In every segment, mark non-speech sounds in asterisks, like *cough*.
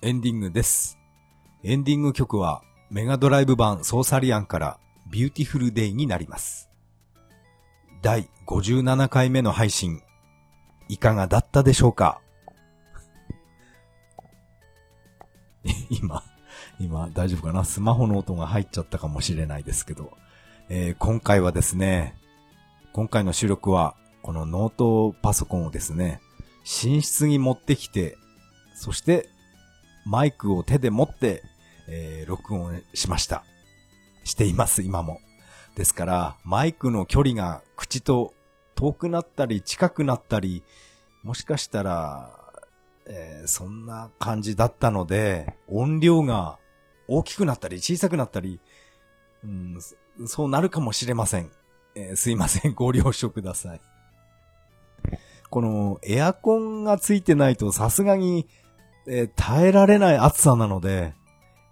エンディングです。エンディング曲はメガドライブ版ソーサリアンから Beautiful Day になります。第57回目の配信、いかがだったでしょうか？*laughs* 今、今大丈夫かな？スマホの音が入っちゃったかもしれないですけど、えー今回はですね、今回の収録はこのノートパソコンをですね、寝室に持ってきて、そしてマイクを手で持って、えー録音しました。しています、今も。ですから、マイクの距離が口と遠くなったり近くなったり、もしかしたら、えーそんな感じだったので、音量が大きくなったり小さくなったり、うん、そうなるかもしれません。えーすいません、ご了承ください。このエアコンがついてないとさすがに、えー耐えられない暑さなので、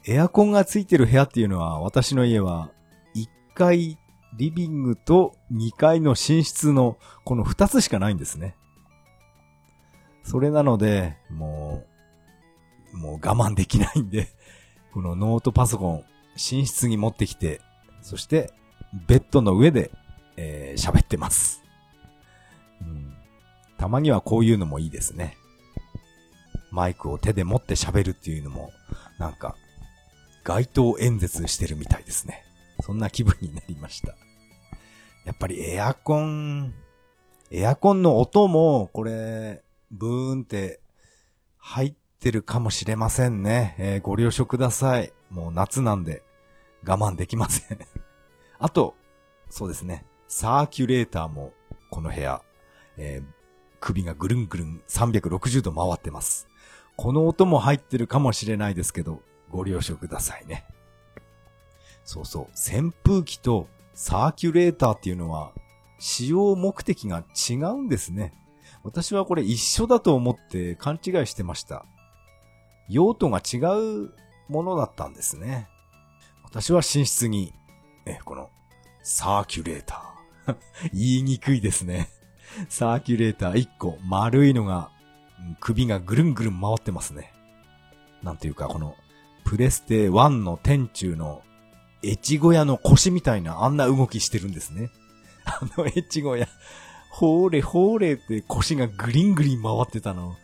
エアコンがついてる部屋っていうのは私の家は1階リビングと2階の寝室のこの2つしかないんですね。それなので、もう、もう我慢できないんで、このノートパソコン、寝室に持ってきて、そして、ベッドの上で、えー喋ってます、うん。たまにはこういうのもいいですね。マイクを手で持って喋るっていうのも、なんか、街頭演説してるみたいですね。そんな気分になりました。やっぱりエアコン、エアコンの音も、これ、ブーンって入ってるかもしれませんね。えーご了承ください。もう夏なんで我慢できません。*laughs* あと、そうですね。サーキュレーターもこの部屋、えー首がぐるんぐるん360度回ってます。この音も入ってるかもしれないですけど、ご了承くださいね。そうそう。扇風機とサーキュレーターっていうのは使用目的が違うんですね。私はこれ一緒だと思って勘違いしてました。用途が違うものだったんですね。私は寝室に、え、この、サーキュレーター。*laughs* 言いにくいですね。サーキュレーター1個、丸いのが、首がぐるんぐるん回ってますね。なんていうか、この、プレステ1の天中の、越後屋の腰みたいなあんな動きしてるんですね。*laughs* あの越後屋、ほーれほーれって腰がグリングリン回ってたの。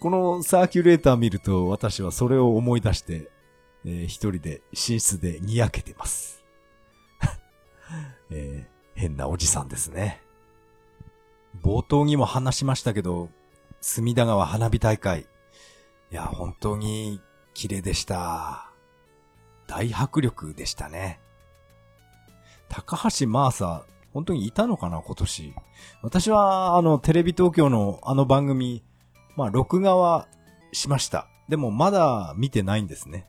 このサーキュレーター見ると私はそれを思い出して、えー一人で寝室でにやけてます。*laughs* えー変なおじさんですね。冒頭にも話しましたけど、隅田川花火大会。いや、本当に綺麗でした。大迫力でしたね。高橋真麻、本当にいたのかな、今年。私は、あの、テレビ東京のあの番組、まあ、録画はしました。でも、まだ見てないんですね。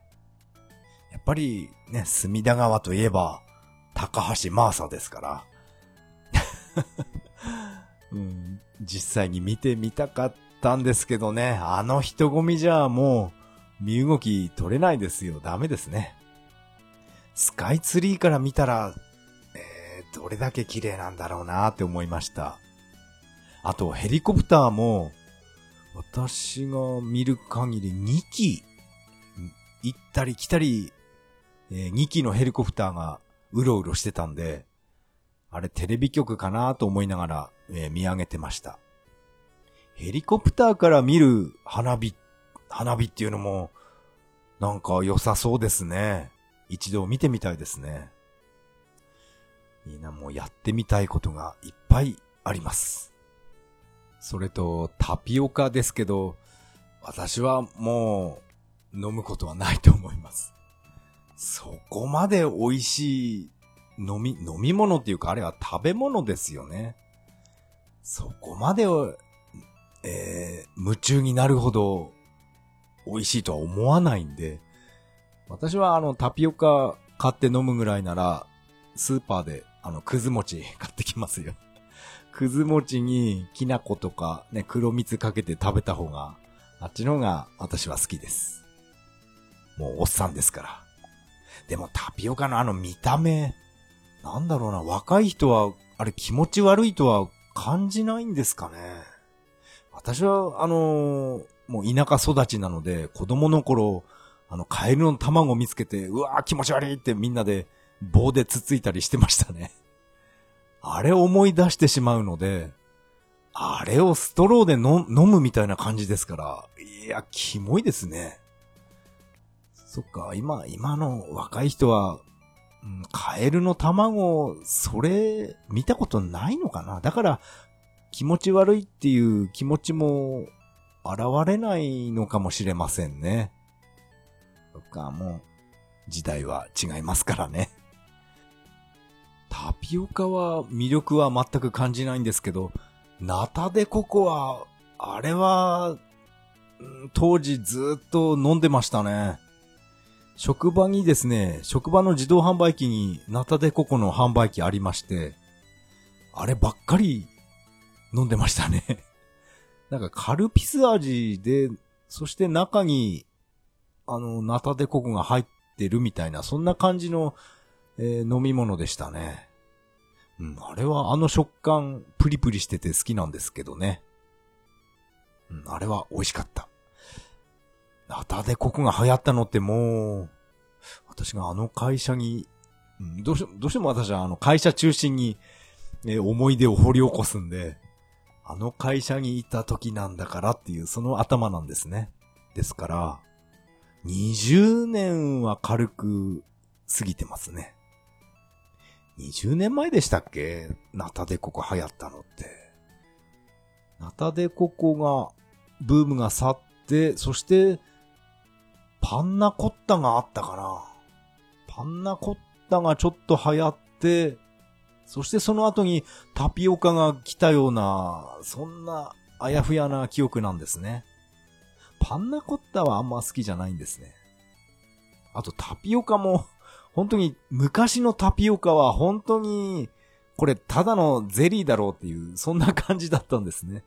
やっぱり、ね、隅田川といえば、高橋真麻ですから。*laughs* うん、実際に見てみたかったんですけどね、あの人混みじゃもう、身動き取れないですよ。ダメですね。スカイツリーから見たら、えー、どれだけ綺麗なんだろうなって思いました。あと、ヘリコプターも、私が見る限り2機、行ったり来たり、え2機のヘリコプターがうろうろしてたんで、あれテレビ局かなと思いながら、えー見上げてました。ヘリコプターから見る花火、花火っていうのも、なんか良さそうですね。一度見てみたいですね。いいな、もうやってみたいことがいっぱいあります。それと、タピオカですけど、私はもう飲むことはないと思います。そこまで美味しい飲み、飲み物っていうかあれは食べ物ですよね。そこまで、えー、夢中になるほど美味しいとは思わないんで、私はあのタピオカ買って飲むぐらいなら、スーパーであのくず餅 *laughs* 買ってきますよ。くず餅にきな粉とかね、黒蜜かけて食べた方が、あっちの方が私は好きです。もうおっさんですから。でもタピオカのあの見た目、なんだろうな、若い人は、あれ気持ち悪いとは感じないんですかね。私は、あのーもう田舎育ちなので、子供の頃、あの、カエルの卵を見つけて、うわー気持ち悪いってみんなで棒でつついたりしてましたね。*laughs* あれ思い出してしまうので、あれをストローで飲むみたいな感じですから、いや、キモいですね。そっか、今、今の若い人は、うん、カエルの卵、それ、見たことないのかな？だから、気持ち悪いっていう気持ちも、現れないのかもしれませんね。そっか、もう、時代は違いますからね。タピオカは魅力は全く感じないんですけど、ナタデココは、あれは、当時ずっと飲んでましたね。職場にですね、職場の自動販売機にナタデココの販売機ありまして、あればっかり飲んでましたね。*laughs* なんかカルピス味で、そして中に、あの、ナタデココが入ってるみたいな、そんな感じの、えー、飲み物でしたね。うん、あれはあの食感、プリプリしてて好きなんですけどね。うん、あれは美味しかった。ナタデココが流行ったのってもう、私があの会社に、うん、どうしどうしても私はあの会社中心に、え思い出を掘り起こすんで、あの会社にいた時なんだからっていうその頭なんですね。ですから、20年は軽く過ぎてますね。20年前でしたっけ？ナタデココ流行ったのって。ナタデココが、ブームが去って、そして、パンナコッタがあったかな。パンナコッタがちょっと流行って、そしてその後にタピオカが来たような、そんなあやふやな記憶なんですね。パンナコッタはあんま好きじゃないんですね。あとタピオカも、本当に昔のタピオカは本当に、これただのゼリーだろうっていう、そんな感じだったんですね。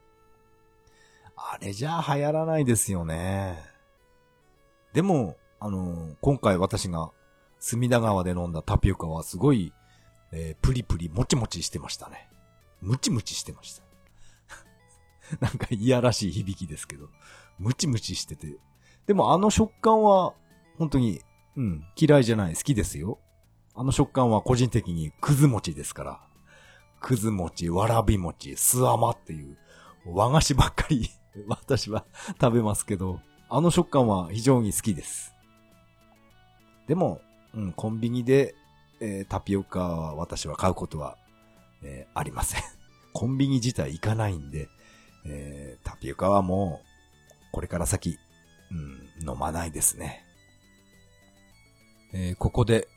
あれじゃ流行らないですよね。でも、あの、今回私が隅田川で飲んだタピオカはすごい、えー、プリプリもちもちしてましたね。ムチムチしてました。*laughs* なんかいやらしい響きですけど、ムチムチしてて。でもあの食感は、本当にうん、嫌いじゃない、好きですよ。あの食感は個人的にくず餅ですから。くず餅、わらび餅、すあまっていう和菓子ばっかり *laughs* 私は食べますけど、あの食感は非常に好きです。でも、うん、コンビニで、えー、タピオカは私は買うことは、えー、ありません。*laughs* コンビニ自体行かないんで、えー、タピオカはもう、これから先、うん、飲まないですね。えー、ここで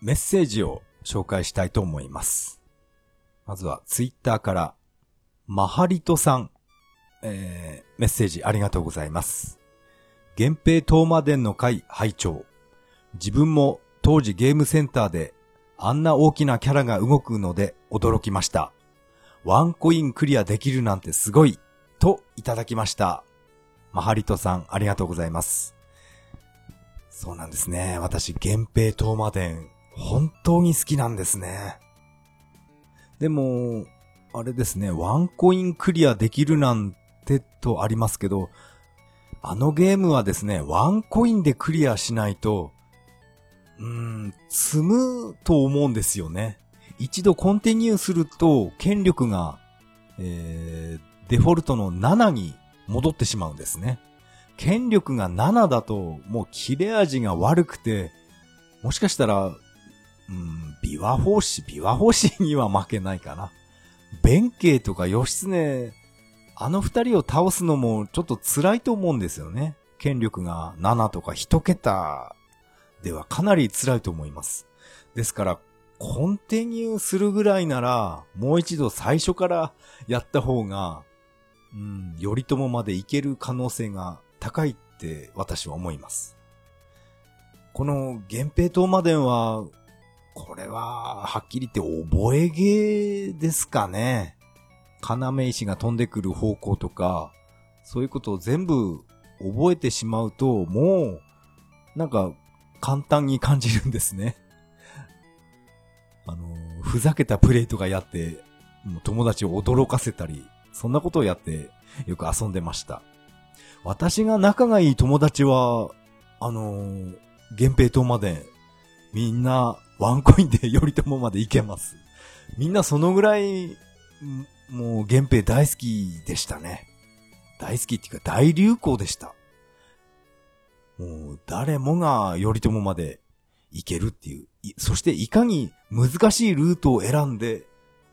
メッセージを紹介したいと思います。まずはツイッターから、マハリトさん、えー、メッセージありがとうございます。源平東馬伝の会拝聴自分も当時ゲームセンターであんな大きなキャラが動くので驚きました。ワンコインクリアできるなんてすごいといただきました。マハリトさんありがとうございます。そうなんですね。私、源平東馬伝、本当に好きなんですね。でも、あれですね、ワンコインクリアできるなんてとありますけど、あのゲームはですね、ワンコインでクリアしないと、うん、積むと思うんですよね。一度コンティニューすると、権力が、えー、デフォルトの7に戻ってしまうんですね。権力が7だと、もう切れ味が悪くて、もしかしたら、うん、琵琶法師、琵琶法師には負けないかな。弁慶とか義経、あの二人を倒すのもちょっと辛いと思うんですよね。権力が7とか1桁ではかなり辛いと思います。ですから、コンティニューするぐらいなら、もう一度最初からやった方が、うん、頼朝までいける可能性が高いって私は思います。この源平東馬伝は、これは、はっきり言って覚え芸ですかね。要石が飛んでくる方向とか、そういうことを全部覚えてしまうと、もう、なんか、簡単に感じるんですね。あの、ふざけたプレイとかやって、もう友達を驚かせたり、そんなことをやってよく遊んでました。私が仲がいい友達は、あの、源平島まで、みんなワンコインで頼朝まで行けます。みんなそのぐらい、もう源平大好きでしたね。大好きっていうか大流行でした。もう誰もが頼朝まで行けるっていう。そしていかに難しいルートを選んで、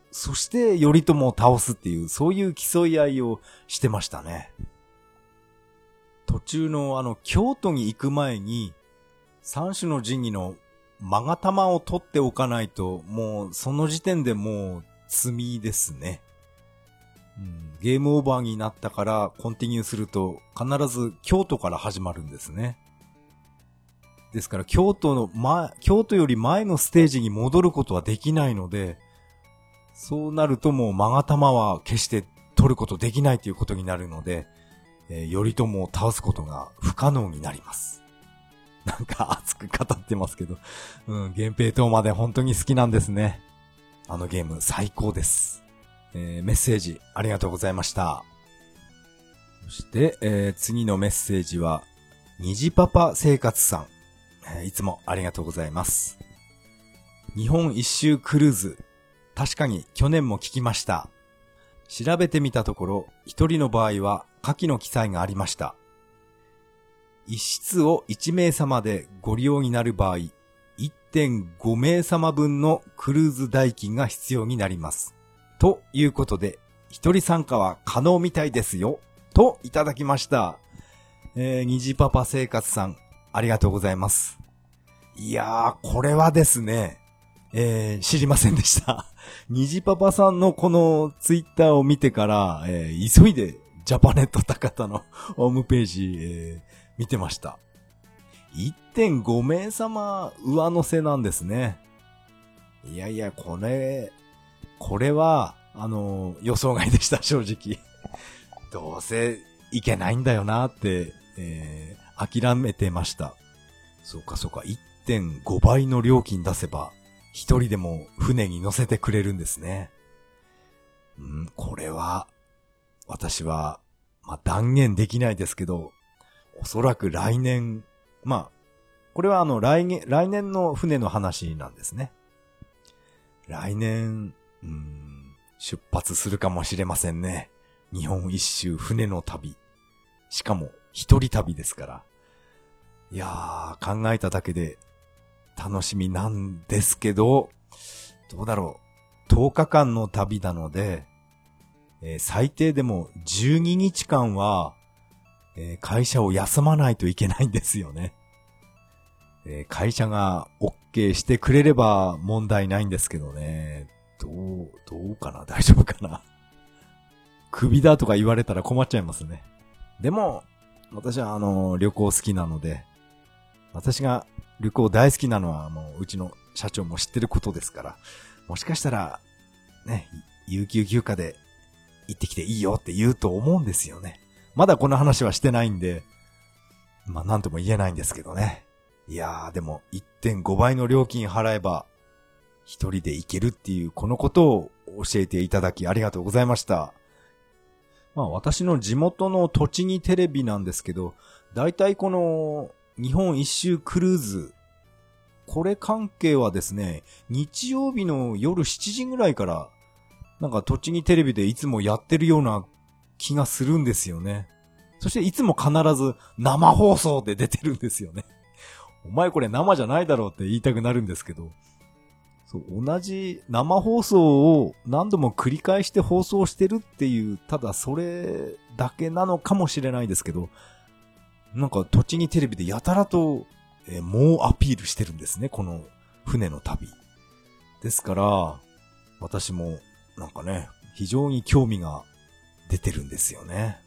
そして頼朝を倒すっていう、そういう競い合いをしてましたね。途中のあの、京都に行く前に、三種の神器の勾玉を取っておかないと、もうその時点でもう罪ですね。うん、ゲームオーバーになったからコンティニューすると必ず京都から始まるんですね。ですから京都の前、京都より前のステージに戻ることはできないので、そうなるともう勾玉は決して取ることできないということになるので、えー、頼朝を倒すことが不可能になります。なんか熱く語ってますけど、うん、源平島まで本当に好きなんですね。あのゲーム最高です。えー、メッセージありがとうございました。そして、えー、次のメッセージは、虹パパ生活さん、えー、いつもありがとうございます。日本一周クルーズ、確かに去年も聞きました。調べてみたところ、一人の場合は下記の記載がありました。一室を1名様でご利用になる場合、1.5名様分のクルーズ代金が必要になります。ということで、一人参加は可能みたいですよ。といただきました。えー、虹パパ生活さん、ありがとうございます。いやー、これはですね、えー、知りませんでした。*laughs* 虹パパさんのこのツイッターを見てから、えー、急いでジャパネット高田の *laughs* ホームページ、えー、見てました。1.5名様上乗せなんですね。いやいや、これ、これは、あの、予想外でした、正直。*laughs* どうせいけないんだよなって、えー、諦めてました。そうかそうか、1.5倍の料金出せば、一人でも船に乗せてくれるんですね。うん、これは、私は、まあ、断言できないですけど、おそらく来年、まあ、これはあの来年、来年の船の話なんですね。来年、うん、出発するかもしれませんね。日本一周船の旅。しかも一人旅ですから。いやー、考えただけで楽しみなんですけど、どうだろう。10日間の旅なので、えー、最低でも12日間はえー、会社を休まないといけないんですよね。えー、会社が OK してくれれば問題ないんですけどね。どう、どうかな？*laughs* 大丈夫かな？首だとか言われたら困っちゃいますね。でも、私はあの、旅行好きなので、私が旅行大好きなのはもううちの社長も知ってることですから、もしかしたら、ね、有給休暇で行ってきていいよって言うと思うんですよね。まだこの話はしてないんで、まあなんとも言えないんですけどね。いやーでも1.5倍の料金払えば一人で行けるっていうこのことを教えていただきありがとうございました。まあ私の地元の栃木テレビなんですけど、だいたいこの日本一周クルーズ、これ関係はですね、日曜日の夜7時ぐらいから、なんか栃木テレビでいつもやってるような気がするんですよね。そしていつも必ず生放送で出てるんですよね。お前これ生じゃないだろうって言いたくなるんですけど、そう、同じ生放送を何度も繰り返して放送してるっていう、ただそれだけなのかもしれないですけど、なんか栃木テレビでやたらと、えー、猛アピールしてるんですね、この船の旅。ですから、私もなんかね、非常に興味が出てるんですよね。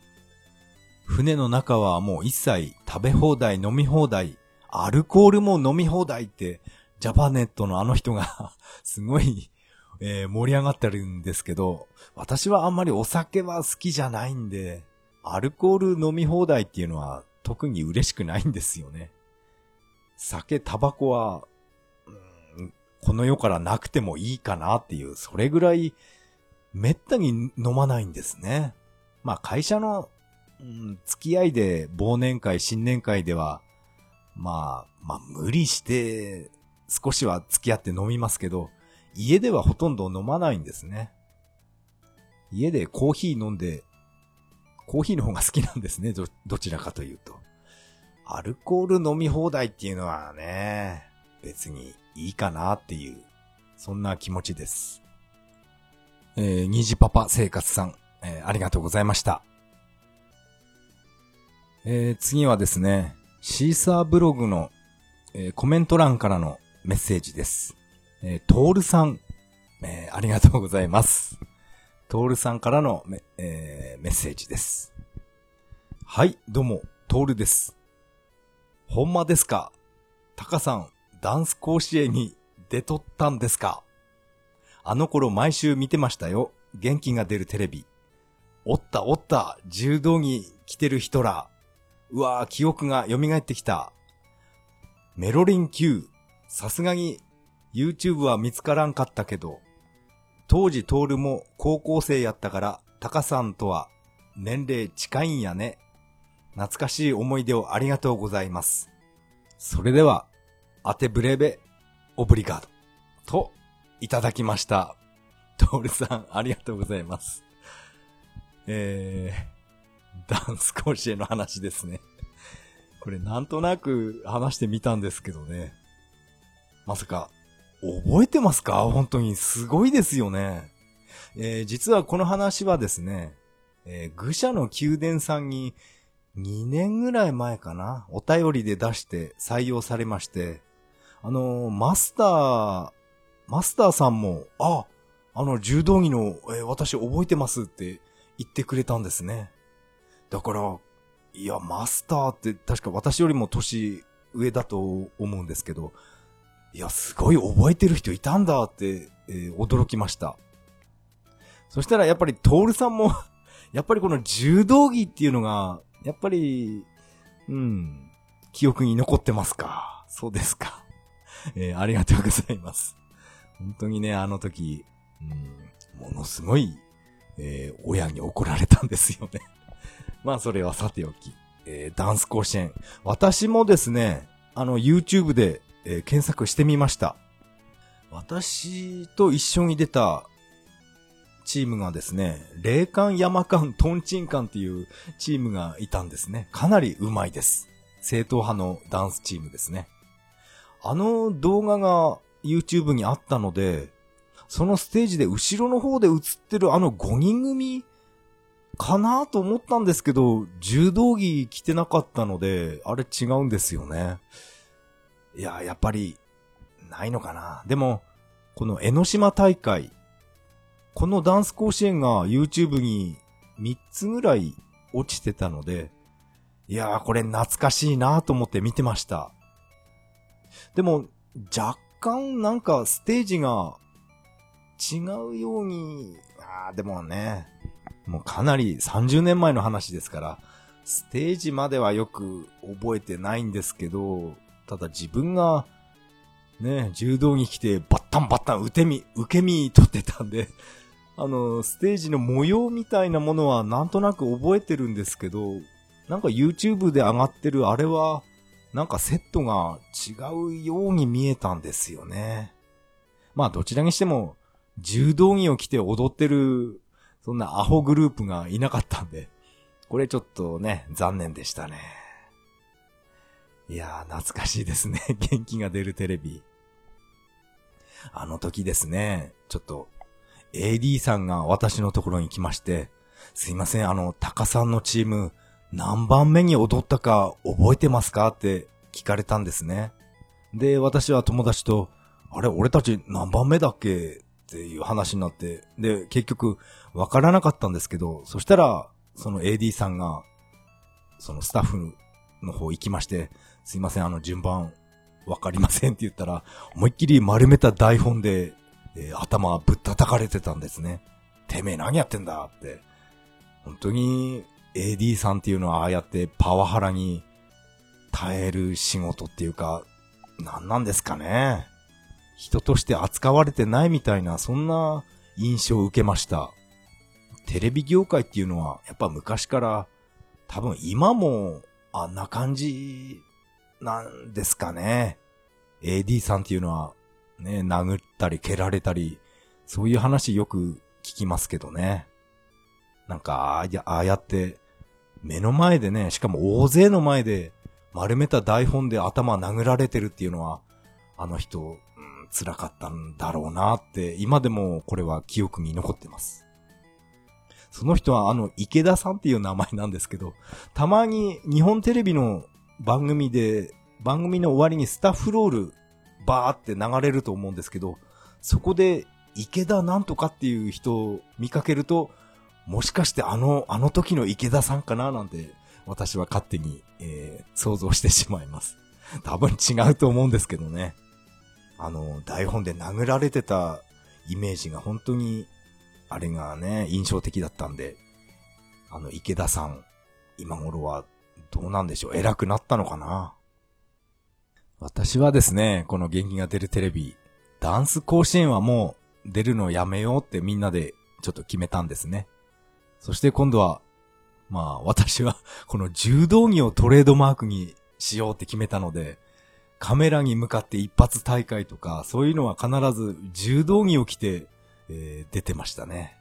船の中はもう一切食べ放題、飲み放題、アルコールも飲み放題って、ジャパネットのあの人が *laughs* すごい、えー、盛り上がってるんですけど、私はあんまりお酒は好きじゃないんで、アルコール飲み放題っていうのは特に嬉しくないんですよね。酒、タバコは、この世からなくてもいいかなっていう、それぐらいめったに飲まないんですね。まあ会社のうん、付き合いで忘年会、新年会では、まあ、まあ無理して少しは付き合って飲みますけど、家ではほとんど飲まないんですね。家でコーヒー飲んで、コーヒーの方が好きなんですね、ど、どちらかというと。アルコール飲み放題っていうのはね、別にいいかなっていう、そんな気持ちです。えー、虹パパ生活さん、えー、ありがとうございました。えー、次はですね、シーサーブログの、えー、コメント欄からのメッセージです。えー、トールさん、えー、ありがとうございます。トールさんからのメ,、えー、メッセージです。はい、どうも、トールです。ほんまですか？タカさん、ダンス甲子園に出とったんですか？あの頃毎週見てましたよ。元気が出るテレビ。おったおった、柔道着着てる人ら。うわぁ、記憶が蘇ってきた。メロリン Q、さすがに YouTube は見つからんかったけど、当時トールも高校生やったから、タカさんとは年齢近いんやね。懐かしい思い出をありがとうございます。それでは、アテブレベ、オブリガード、と、いただきました。トールさん、ありがとうございます。えー、ダンス甲子園の話ですね。これなんとなく話してみたんですけどね。まさか、覚えてますか？本当にすごいですよね。えー、実はこの話はですね、えー、愚者の宮殿さんに2年ぐらい前かな、お便りで出して採用されまして、あのー、マスター、マスターさんも、あ、あの柔道着の、えー、私覚えてますって言ってくれたんですね。だから、いや、マスターって確か私よりも年上だと思うんですけど、いや、すごい覚えてる人いたんだって、えー、驚きました。そしたらやっぱりトールさんも *laughs* やっぱりこの柔道着っていうのが、やっぱり、うん、記憶に残ってますか？そうですか。えー、ありがとうございます。本当にね、あの時、うん、ものすごい、えー、親に怒られたんですよね *laughs* まあ、それはさておき、えー、ダンス甲子園。私もですね、あの、YouTube で、えー、検索してみました。私と一緒に出たチームがですね、霊感山間トンチンカンっていうチームがいたんですね。かなり上手いです。正統派のダンスチームですね。あの動画が YouTube にあったので、そのステージで後ろの方で映ってるあの5人組かなと思ったんですけど、柔道着着てなかったので、あれ違うんですよね。いや、やっぱり、ないのかな。でも、この江ノ島大会、このダンス甲子園が YouTube に3つぐらい落ちてたので、いやーこれ懐かしいなと思って見てました。でも、若干なんかステージが違うように、あーでもね、もうかなり30年前の話ですから、ステージまではよく覚えてないんですけど、ただ自分が、ね、柔道着着てバッタンバッタン受け身、受け身取ってたんで、*laughs* あの、ステージの模様みたいなものはなんとなく覚えてるんですけど、なんか YouTube で上がってるあれは、なんかセットが違うように見えたんですよね。まあどちらにしても、柔道着を着て踊ってる、そんなアホグループがいなかったんで、これちょっとね、残念でしたね。いやー、懐かしいですね。*laughs* 元気が出るテレビ。あの時ですね、ちょっと AD さんが私のところに来まして、すいません、あの、タカさんのチーム、何番目に踊ったか覚えてますかって聞かれたんですね。で、私は友達と、あれ、俺たち何番目だっけ？っていう話になって、で、結局、わからなかったんですけど、そしたら、その AD さんが、そのスタッフの方行きまして、すいません、あの順番、わかりませんって言ったら、思いっきり丸めた台本でえー、頭ぶったたかれてたんですね。てめえ何やってんだって。本当に AD さんっていうのはああやってパワハラに耐える仕事っていうか、何なんですかね。人として扱われてないみたいな、そんな印象を受けました。テレビ業界っていうのは、やっぱ昔から多分今もあんな感じなんですかね。AD さんっていうのはね、殴ったり蹴られたり、そういう話よく聞きますけどね。なんか、ああやって、目の前でね、しかも大勢の前で丸めた台本で頭殴られてるっていうのは、あの人、うん、辛かったんだろうなって、今でもこれは記憶に残ってます。その人はあの池田さんっていう名前なんですけど、たまに日本テレビの番組で、番組の終わりにスタッフロールバーって流れると思うんですけど、そこで池田なんとかっていう人を見かけると、もしかしてあの、あの時の池田さんかな？なんて、私は勝手に、えー、想像してしまいます。多分違うと思うんですけどね。あの、台本で殴られてたイメージが本当に、あれがね、印象的だったんで、あの、池田さん、今頃はどうなんでしょう？偉くなったのかな？私はですね、この元気が出るテレビ、ダンス甲子園はもう出るのやめようってみんなでちょっと決めたんですね。そして今度は、まあ私はこの柔道着をトレードマークにしようって決めたので、カメラに向かって一発大会とか、そういうのは必ず柔道着を着て、えー、出てましたね。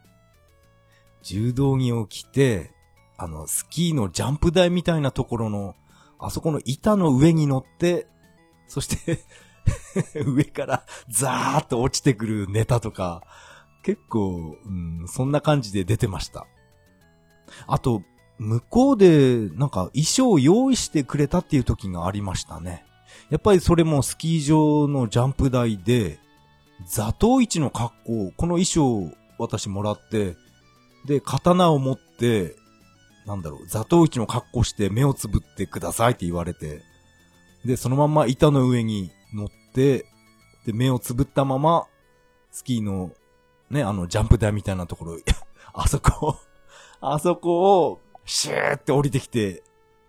柔道着を着て、あの、スキーのジャンプ台みたいなところの、あそこの板の上に乗って、そして *laughs* 上からザーッと落ちてくるネタとか、結構、うん、そんな感じで出てました。あと、向こうで、なんか衣装を用意してくれたっていう時がありましたね。やっぱりそれもスキー場のジャンプ台で、座頭市の格好、この衣装を私もらって、で、刀を持って、なんだろう、座頭市の格好して目をつぶってくださいって言われて、で、そのまま板の上に乗って、で、目をつぶったまま、スキーの、ね、あの、ジャンプ台みたいなところ、*laughs* あそこ、あそこを、シューって降りてきて、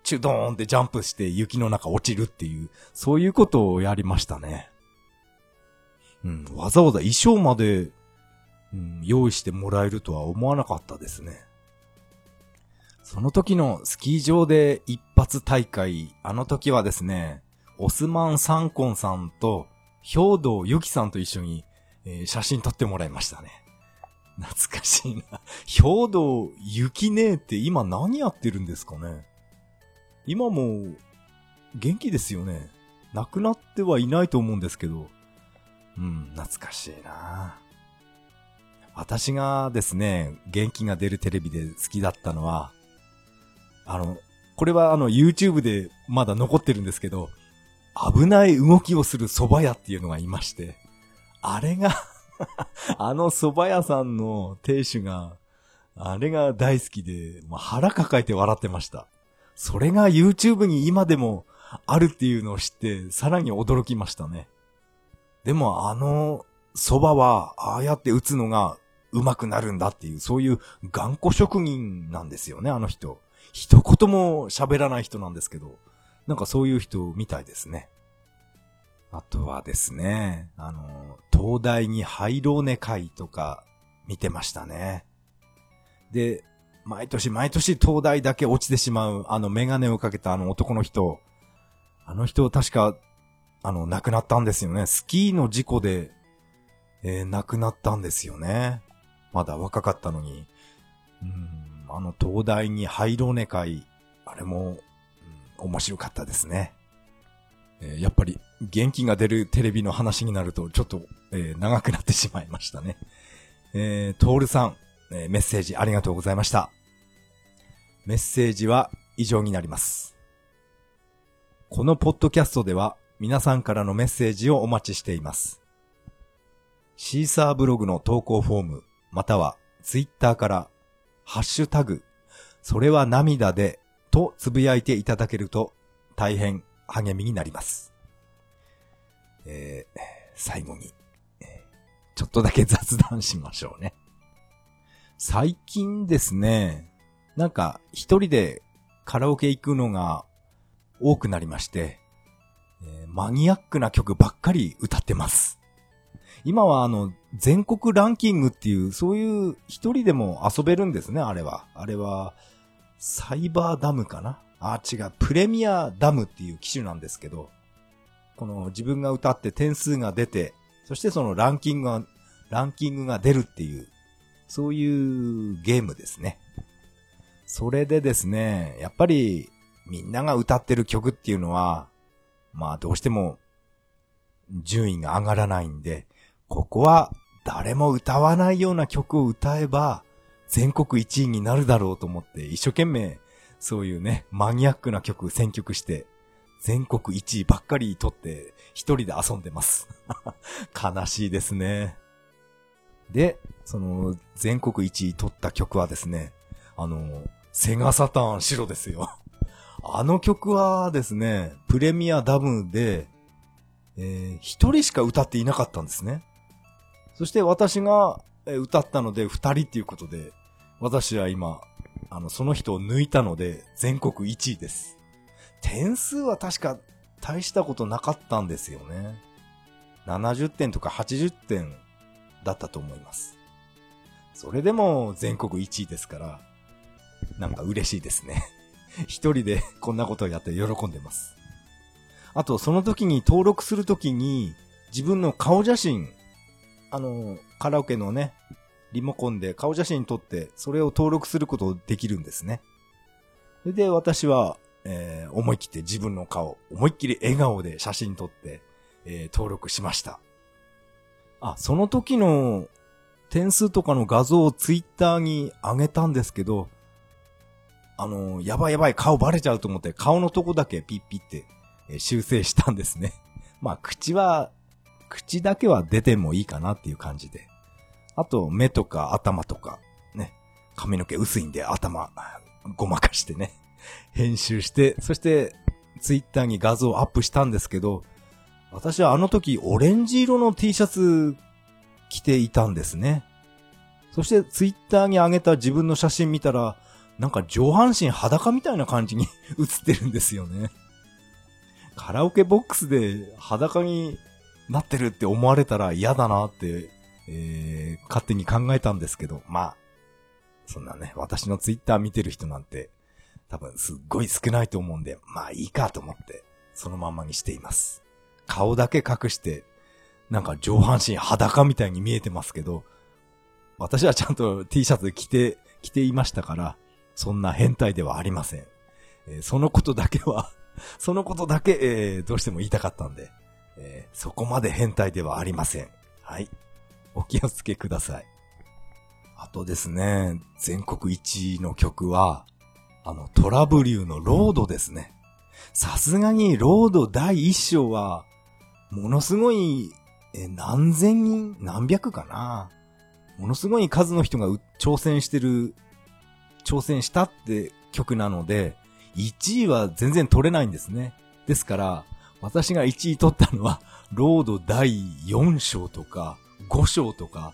チュドーンってジャンプして雪の中落ちるっていう、そういうことをやりましたね。うん、わざわざ衣装まで、うん、用意してもらえるとは思わなかったですね。その時のスキー場で一発大会、あの時はですね、オスマン・サンコンさんと、兵道ゆきさんと一緒に、えー、写真撮ってもらいましたね。懐かしいな。兵道ゆきねえって今何やってるんですかね今も元気ですよね。亡くなってはいないと思うんですけど。うん、懐かしいな私がですね、元気が出るテレビで好きだったのは、あの、これはあの YouTube でまだ残ってるんですけど、危ない動きをする蕎麦屋っていうのがいまして、あれが *laughs* あの蕎麦屋さんの亭主が、あれが大好きで、まあ、腹抱えて笑ってました。それが YouTube に今でもあるっていうのを知って、さらに驚きましたね。でもあの蕎麦は、ああやって打つのが上手くなるんだっていう、そういう頑固職人なんですよね、あの人。一言も喋らない人なんですけど、なんかそういう人みたいですね。あとはですね、あの、東大に入ろうね会とか見てましたね。で、毎年毎年東大だけ落ちてしまう、あのメガネをかけたあの男の人。あの人確か、あの、亡くなったんですよね。スキーの事故で、えー、亡くなったんですよね。まだ若かったのに。うんあの東大に入ろうね会、あれも、うん、面白かったですね。えー、やっぱり元気が出るテレビの話になるとちょっと、えー、長くなってしまいましたね。えー、トールさん、えー、メッセージありがとうございました。メッセージは以上になります。このポッドキャストでは皆さんからのメッセージをお待ちしています。シーサーブログの投稿フォーム、またはツイッターからハッシュタグ、それは涙で、とつぶやいていただけると大変励みになります。えー、最後に、ちょっとだけ雑談しましょうね。最近ですね、なんか一人でカラオケ行くのが多くなりまして、えー、マニアックな曲ばっかり歌ってます。今はあの、全国ランキングっていう、そういう一人でも遊べるんですね、あれは。あれは、サイバーダムかな？あ、違う、プレミアダムっていう機種なんですけど、この自分が歌って点数が出て、そしてそのランキングが、ランキングが出るっていう、そういうゲームですね。それでですね、やっぱりみんなが歌ってる曲っていうのは、まあどうしても順位が上がらないんで、ここは誰も歌わないような曲を歌えば全国1位になるだろうと思って一生懸命そういうね、マニアックな曲選曲して全国1位ばっかり取って一人で遊んでます。*laughs* 悲しいですね。で、その全国1位取った曲はですね、あの、セガサターン白ですよ。*laughs* あの曲はですね、プレミアダムで、えー、一人しか歌っていなかったんですね。そして私が歌ったので二人っていうことで、私は今、あの、その人を抜いたので全国1位です。点数は確か大したことなかったんですよね。70点とか80点だったと思います。それでも全国1位ですから、なんか嬉しいですね。一人でこんなことをやって喜んでます。あと、その時に登録するときに、自分の顔写真、あの、カラオケのね、リモコンで顔写真撮って、それを登録することできるんですね。それで私は、えー、思い切って自分の顔、思いっきり笑顔で写真撮って、えー、登録しました。あ、その時の点数とかの画像をツイッターに上げたんですけど、あの、やばいやばい顔バレちゃうと思って顔のとこだけピッピって修正したんですね。まあ、口は、口だけは出てもいいかなっていう感じで。あと、目とか頭とか、ね、髪の毛薄いんで頭、ごまかしてね、編集して、そして、ツイッターに画像をアップしたんですけど、私はあの時、オレンジ色の T シャツ着ていたんですね。そしてツイッターに上げた自分の写真見たら、なんか上半身裸みたいな感じに *laughs* 映ってるんですよね。カラオケボックスで裸になってるって思われたら嫌だなって、えー、勝手に考えたんですけど、まあ、そんなね、私のツイッター見てる人なんて、多分すっごい少ないと思うんで、まあいいかと思って、そのままにしています。顔だけ隠して、なんか上半身裸みたいに見えてますけど、私はちゃんと T シャツ着て、着ていましたから、そんな変態ではありません。えー、そのことだけはそのことだけ、えー、どうしても言いたかったんで、えー、そこまで変態ではありません。はい。お気をつけください。あとですね、全国一位の曲は、あの、トラブリューのロードですね。さすがにロード第一章は、ものすごい、え、何千人何百かなものすごい数の人が挑戦してる挑戦したって曲なので、1位は全然取れないんですね。ですから、私が1位取ったのは、ロード第4章とか5章とか、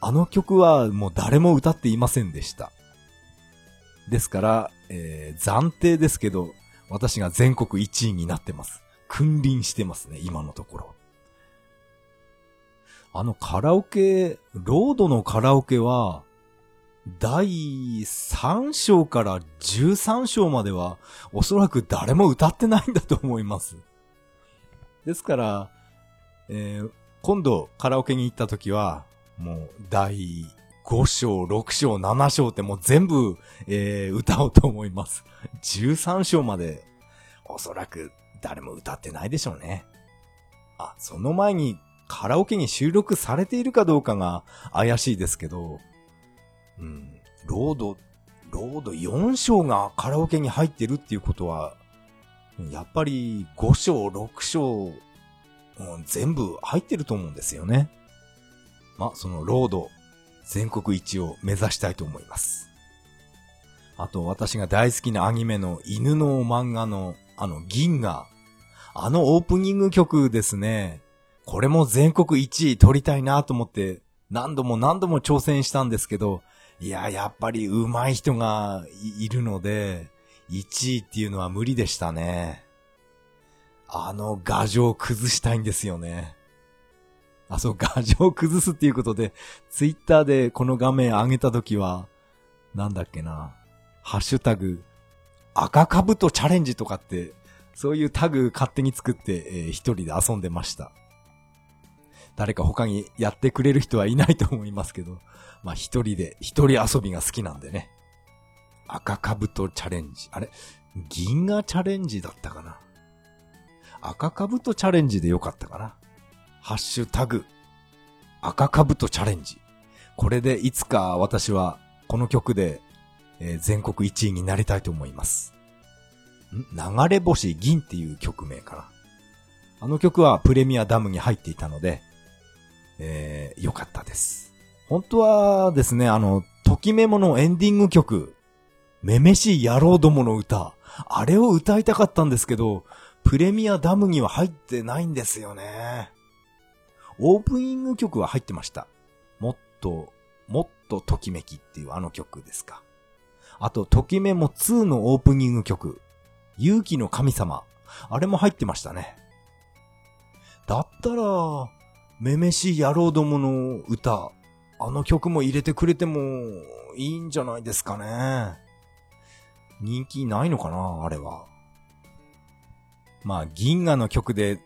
あの曲はもう誰も歌っていませんでした。ですから、えー、暫定ですけど、私が全国1位になってます。君臨してますね、今のところ。あのカラオケ、ロードのカラオケは、第3章から13章までは、おそらく誰も歌ってないんだと思います。ですから、えー、今度カラオケに行った時は、もう第5章、6章、7章ってもう全部、えー、歌おうと思います。13章まで、おそらく誰も歌ってないでしょうね。あ、その前にカラオケに収録されているかどうかが怪しいですけど、うん。ロード、ロード4章がカラオケに入ってるっていうことは、やっぱり5章、6章、うん、全部入ってると思うんですよね。まあそのロード、全国一を目指したいと思います。あと、私が大好きなアニメの犬の漫画の、あの、銀河。あのオープニング曲ですね。これも全国一位取りたいなと思って、何度も何度も挑戦したんですけど、いや、やっぱり上手い人がいるので、1位っていうのは無理でしたね。あの画像崩したいんですよね。あ、そう、画像崩すっていうことで、ツイッターでこの画面上げたときは、なんだっけな。ハッシュタグ、赤かぶとチャレンジとかって、そういうタグ勝手に作って、えー、一人で遊んでました。誰か他にやってくれる人はいないと思いますけど、まあ一人で、一人遊びが好きなんでね。赤かぶとチャレンジ。あれ？銀河チャレンジだったかな？赤かぶとチャレンジでよかったかな？ハッシュタグ、赤かぶとチャレンジ。これでいつか私はこの曲で、え、全国1位になりたいと思います。ん？流れ星銀っていう曲名かな。あの曲はプレミアダムに入っていたので、えー、よかったです。本当はですね、あの、ときメモのエンディング曲、めめしい野郎どもの歌、あれを歌いたかったんですけど、プレミアダムには入ってないんですよね。オープニング曲は入ってました。もっと、もっとときめきっていうあの曲ですか。あと、ときメモ2のオープニング曲、勇気の神様。あれも入ってましたね。だったら、めめしい野郎どもの歌、あの曲も入れてくれてもいいんじゃないですかね。人気ないのかなあれは。まあ、銀河の曲で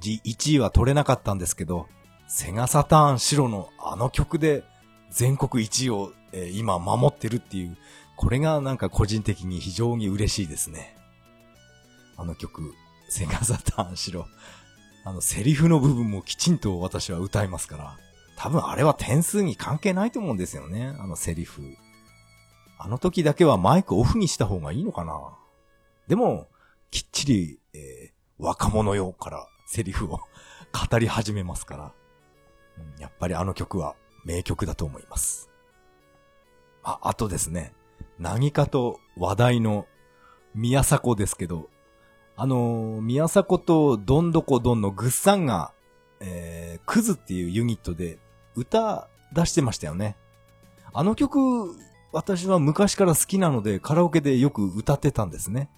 1位は取れなかったんですけど、セガサターン白のあの曲で全国1位を、えー、今守ってるっていう、これがなんか個人的に非常に嬉しいですね。あの曲、セガサターン白。あの、セリフの部分もきちんと私は歌いますから、多分あれは点数に関係ないと思うんですよね、あのセリフ。あの時だけはマイクオフにした方がいいのかな？でも、きっちり、えー、若者用からセリフを語り始めますから、うん、やっぱりあの曲は名曲だと思います。あ、あとですね、何かと話題の宮迫ですけど、あのー、宮迫とどんどこどんのぐっさんが、えー、クズっていうユニットで歌出してましたよね。あの曲、私は昔から好きなのでカラオケでよく歌ってたんですね。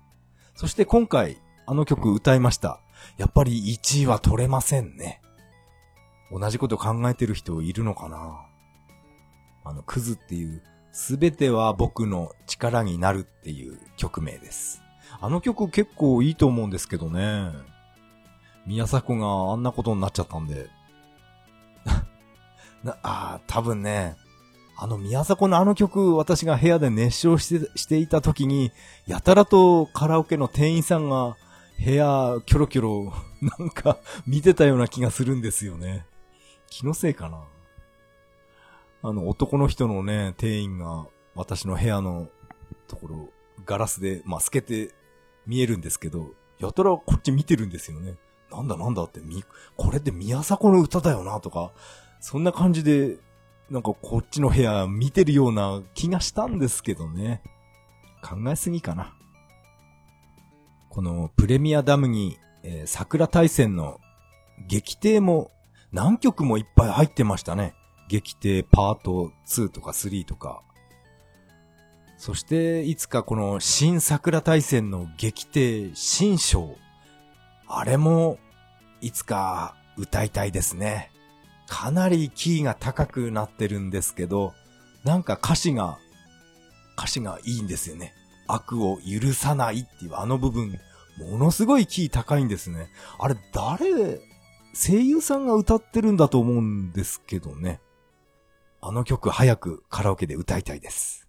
そして今回、あの曲歌いました。やっぱり1位は取れませんね。同じこと考えてる人いるのかなあの、クズっていう、すべては僕の力になるっていう曲名です。あの曲結構いいと思うんですけどね。宮迫があんなことになっちゃったんで。*laughs* な、あ多分ね、あの宮迫のあの曲、私が部屋で熱唱して、していた時に、やたらとカラオケの店員さんが部屋キョロキョロ、*laughs* なんか見てたような気がするんですよね。気のせいかな。あの男の人のね、店員が私の部屋のところ、ガラスで、まあ、透けて見えるんですけど、やたらこっち見てるんですよね。なんだなんだってみ、これって宮迫の歌だよなとか、そんな感じでなんかこっちの部屋見てるような気がしたんですけどね。考えすぎかな。このプレミアダムに、えー、桜大戦の劇艇も何曲もいっぱい入ってましたね。劇艇パート2とか3とか。そしていつかこの新桜大戦の劇艇新章。あれもいつか歌いたいですね。かなりキーが高くなってるんですけど、なんか歌詞が、歌詞がいいんですよね。悪を許さないっていうあの部分、ものすごいキー高いんですね。あれ誰、声優さんが歌ってるんだと思うんですけどね。あの曲早くカラオケで歌いたいです。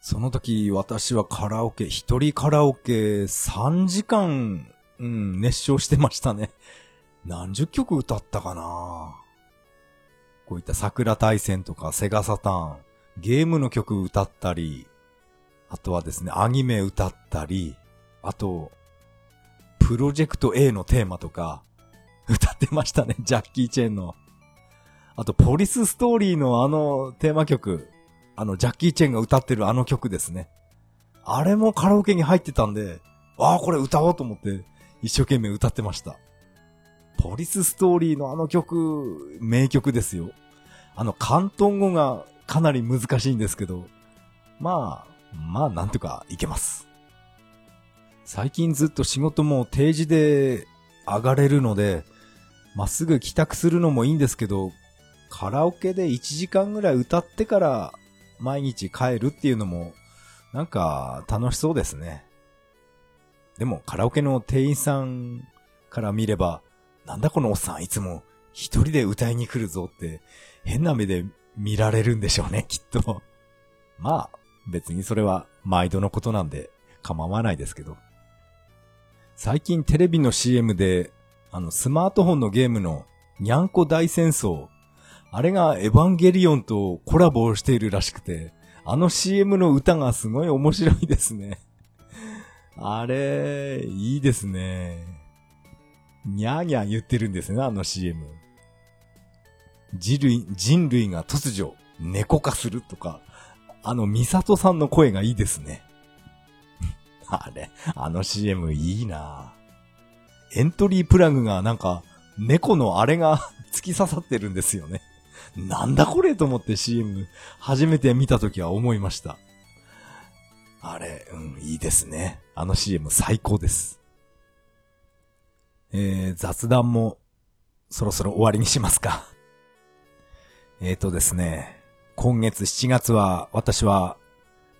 その時私はカラオケ、一人カラオケ3時間、うん、熱唱してましたね。何十曲歌ったかな？こういった桜大戦とかセガサターン、ゲームの曲歌ったり、あとはですね、アニメ歌ったり、あと、プロジェクト A のテーマとか、歌ってましたね、ジャッキー・チェンの。あと、ポリスストーリーのあのテーマ曲、あの、ジャッキー・チェンが歌ってるあの曲ですね。あれもカラオケに入ってたんで、ああ、これ歌おうと思って、一生懸命歌ってました。ポリスストーリーのあの曲、名曲ですよ。あの、関東語がかなり難しいんですけど、まあ、まあ、なんとかいけます。最近ずっと仕事も定時で上がれるので、まっすぐ帰宅するのもいいんですけど、カラオケで1時間ぐらい歌ってから毎日帰るっていうのもなんか、楽しそうですね。でも、カラオケの店員さんから見れば、なんだこのおっさんいつも一人で歌いに来るぞって、変な目で見られるんでしょうね、きっと。*laughs* まあ、別にそれは毎度のことなんで構わないですけど。最近テレビの CM で、あの、スマートフォンのゲームのにゃんこ大戦争、あれがエヴァンゲリオンとコラボをしているらしくて、あの CM の歌がすごい面白いですね。*laughs* あれ、いいですね。にゃーにゃー言ってるんですね、あの CM。人類、人類が突如猫化するとか、あのミサトさんの声がいいですね。*laughs* あれ、あの CM いいなエントリープラグがなんか、猫のあれが *laughs* 突き刺さってるんですよね。なんだこれと思って CM 初めて見た時は思いました。あれ、うん、いいですね。あの CM 最高です。えー、雑談もそろそろ終わりにしますか。*laughs* えーとですね、今月7月は私は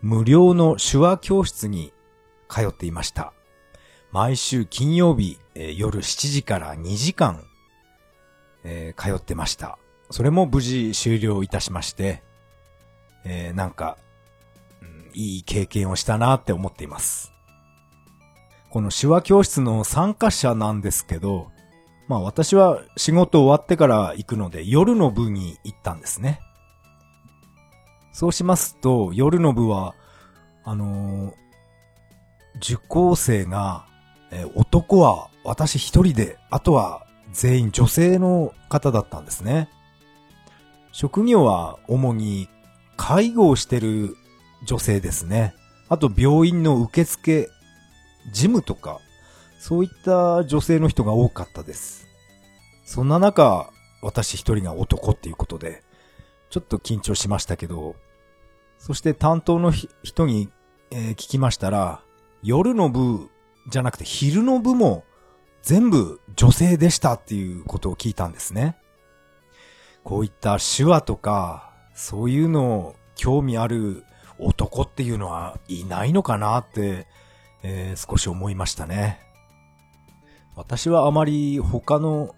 無料の手話教室に通っていました。毎週金曜日、えー、夜7時から2時間、えー、通ってました。それも無事終了いたしまして、えー、なんか、うん、いい経験をしたなって思っています。この手話教室の参加者なんですけど、まあ私は仕事終わってから行くので夜の部に行ったんですね。そうしますと夜の部は、あのー、受講生が、え、男は私一人で、あとは全員女性の方だったんですね。職業は主に介護をしてる女性ですね。あと病院の受付、事務とか、そういった女性の人が多かったです。そんな中、私一人が男っていうことで、ちょっと緊張しましたけど、そして担当の人に、えー、聞きましたら、夜の部じゃなくて昼の部も全部女性でしたっていうことを聞いたんですね。こういった手話とか、そういうのを興味ある男っていうのはいないのかなって、えー、少し思いましたね。私はあまり他の、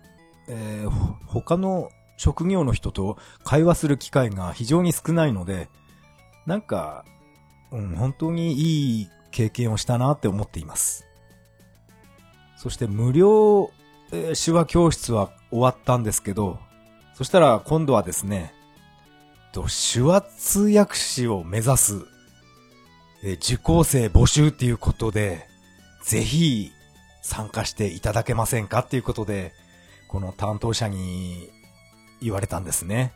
えー、他の職業の人と会話する機会が非常に少ないので、なんか、うん、本当にいい経験をしたなって思っています。そして無料、えー、手話教室は終わったんですけど、そしたら今度はですね、と手話通訳士を目指す、え受講生募集っていうことで、ぜひ参加していただけませんかっていうことで、この担当者に言われたんですね。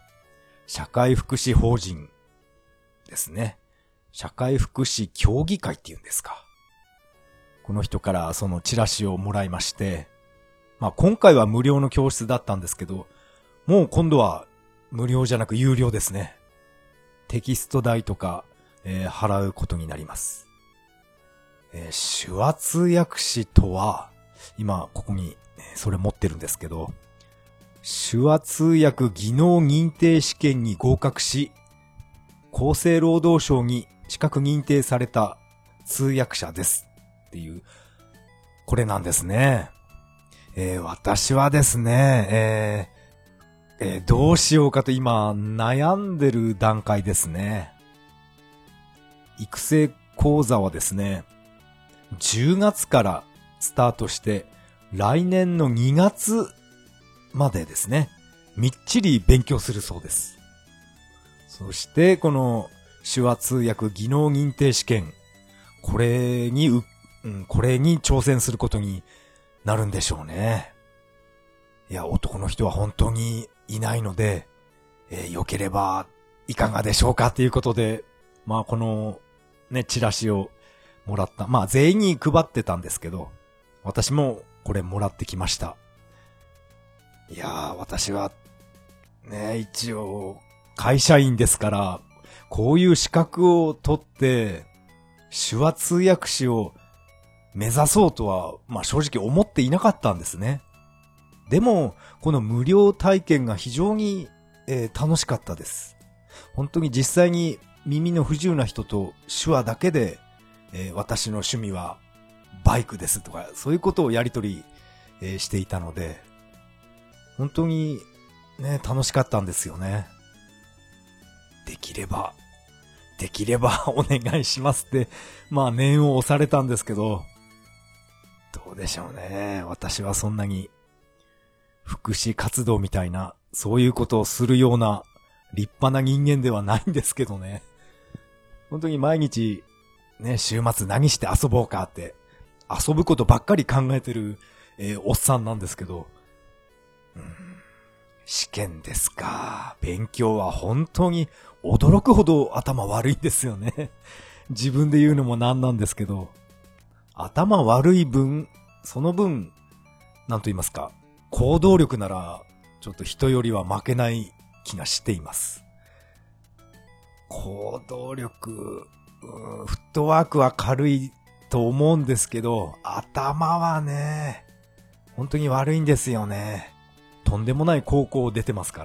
社会福祉法人ですね。社会福祉協議会っていうんですか。この人からそのチラシをもらいまして、まあ今回は無料の教室だったんですけど、もう今度は無料じゃなく有料ですね。テキスト代とか、えー、払うことになります。えー、手話通訳士とは、今ここにそれ持ってるんですけど、手話通訳技能認定試験に合格し、厚生労働省に資格認定された通訳者ですっていう、これなんですね。えー、私はですね、ええー、どうしようかと今悩んでる段階ですね。育成講座はですね、10月からスタートして、来年の2月までですね、みっちり勉強するそうです。そして、この手話通訳技能認定試験、これに、うん、これに挑戦することになるんでしょうね。いや、男の人は本当にいないので、えー、良ければいかがでしょうかっていうことで、まあこのね、チラシをもらった。まあ全員に配ってたんですけど、私もこれもらってきました。いやー、私は、ね、一応、会社員ですから、こういう資格を取って、手話通訳士を目指そうとは、まあ正直思っていなかったんですね。でも、この無料体験が非常に、えー、楽しかったです。本当に実際に耳の不自由な人と手話だけで、えー、私の趣味はバイクですとか、そういうことをやりとり、えー、していたので、本当にね、楽しかったんですよね。できれば、できれば *laughs* お願いしますって、まあ念を押されたんですけど、どうでしょうね。私はそんなに、福祉活動みたいな、そういうことをするような立派な人間ではないんですけどね。本当に毎日、ね、週末何して遊ぼうかって、遊ぶことばっかり考えてる、えー、おっさんなんですけど、うん、試験ですか。勉強は本当に驚くほど頭悪いんですよね。*laughs* 自分で言うのもなんなんですけど、頭悪い分、その分、なんと言いますか、行動力なら、ちょっと人よりは負けない気がしています。行動力、フットワークは軽いと思うんですけど、頭はね、本当に悪いんですよね。とんでもない高校出てますか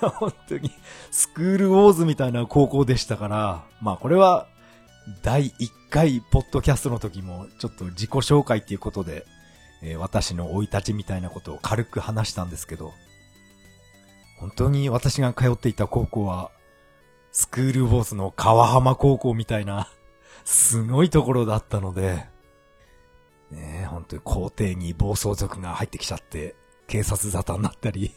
ら、*laughs* 本当にスクールウォーズみたいな高校でしたから、まあこれは第1回ポッドキャストの時もちょっと自己紹介っていうことで、えー、私の生い立ちみたいなことを軽く話したんですけど、本当に私が通っていた高校は、スクールウォーズの川浜高校みたいな、すごいところだったので、ねえ、本当に校庭に暴走族が入ってきちゃって、警察沙汰になったり、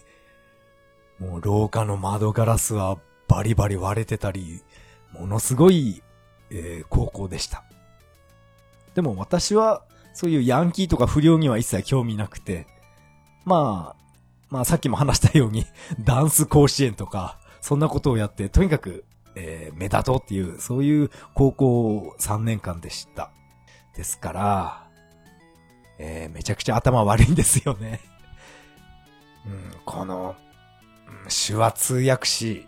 もう廊下の窓ガラスはバリバリ割れてたり、ものすごいえー、高校でした。でも私は、そういうヤンキーとか不良には一切興味なくて、まあ、まあさっきも話したように、ダンス甲子園とか、そんなことをやって、とにかく、えー、目立とうっていう、そういう高校3年間でした。ですから、えー、めちゃくちゃ頭悪いんですよね。*laughs* うん、この、手話通訳士、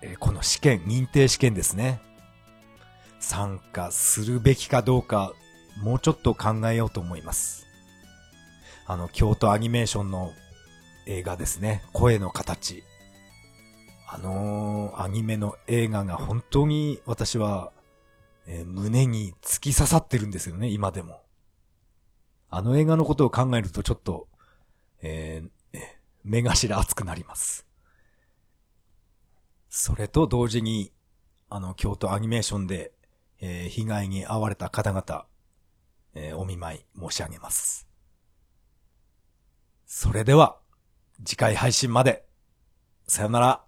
えー、この試験、認定試験ですね。参加するべきかどうか、もうちょっと考えようと思います。あの、京都アニメーションの映画ですね。声の形。あのー、アニメの映画が本当に私は、えー、胸に突き刺さってるんですよね、今でも。あの映画のことを考えるとちょっと、えー、目頭熱くなります。それと同時に、あの、京都アニメーションでえー、被害に遭われた方々、えー、お見舞い申し上げます。それでは、次回配信まで。さよなら。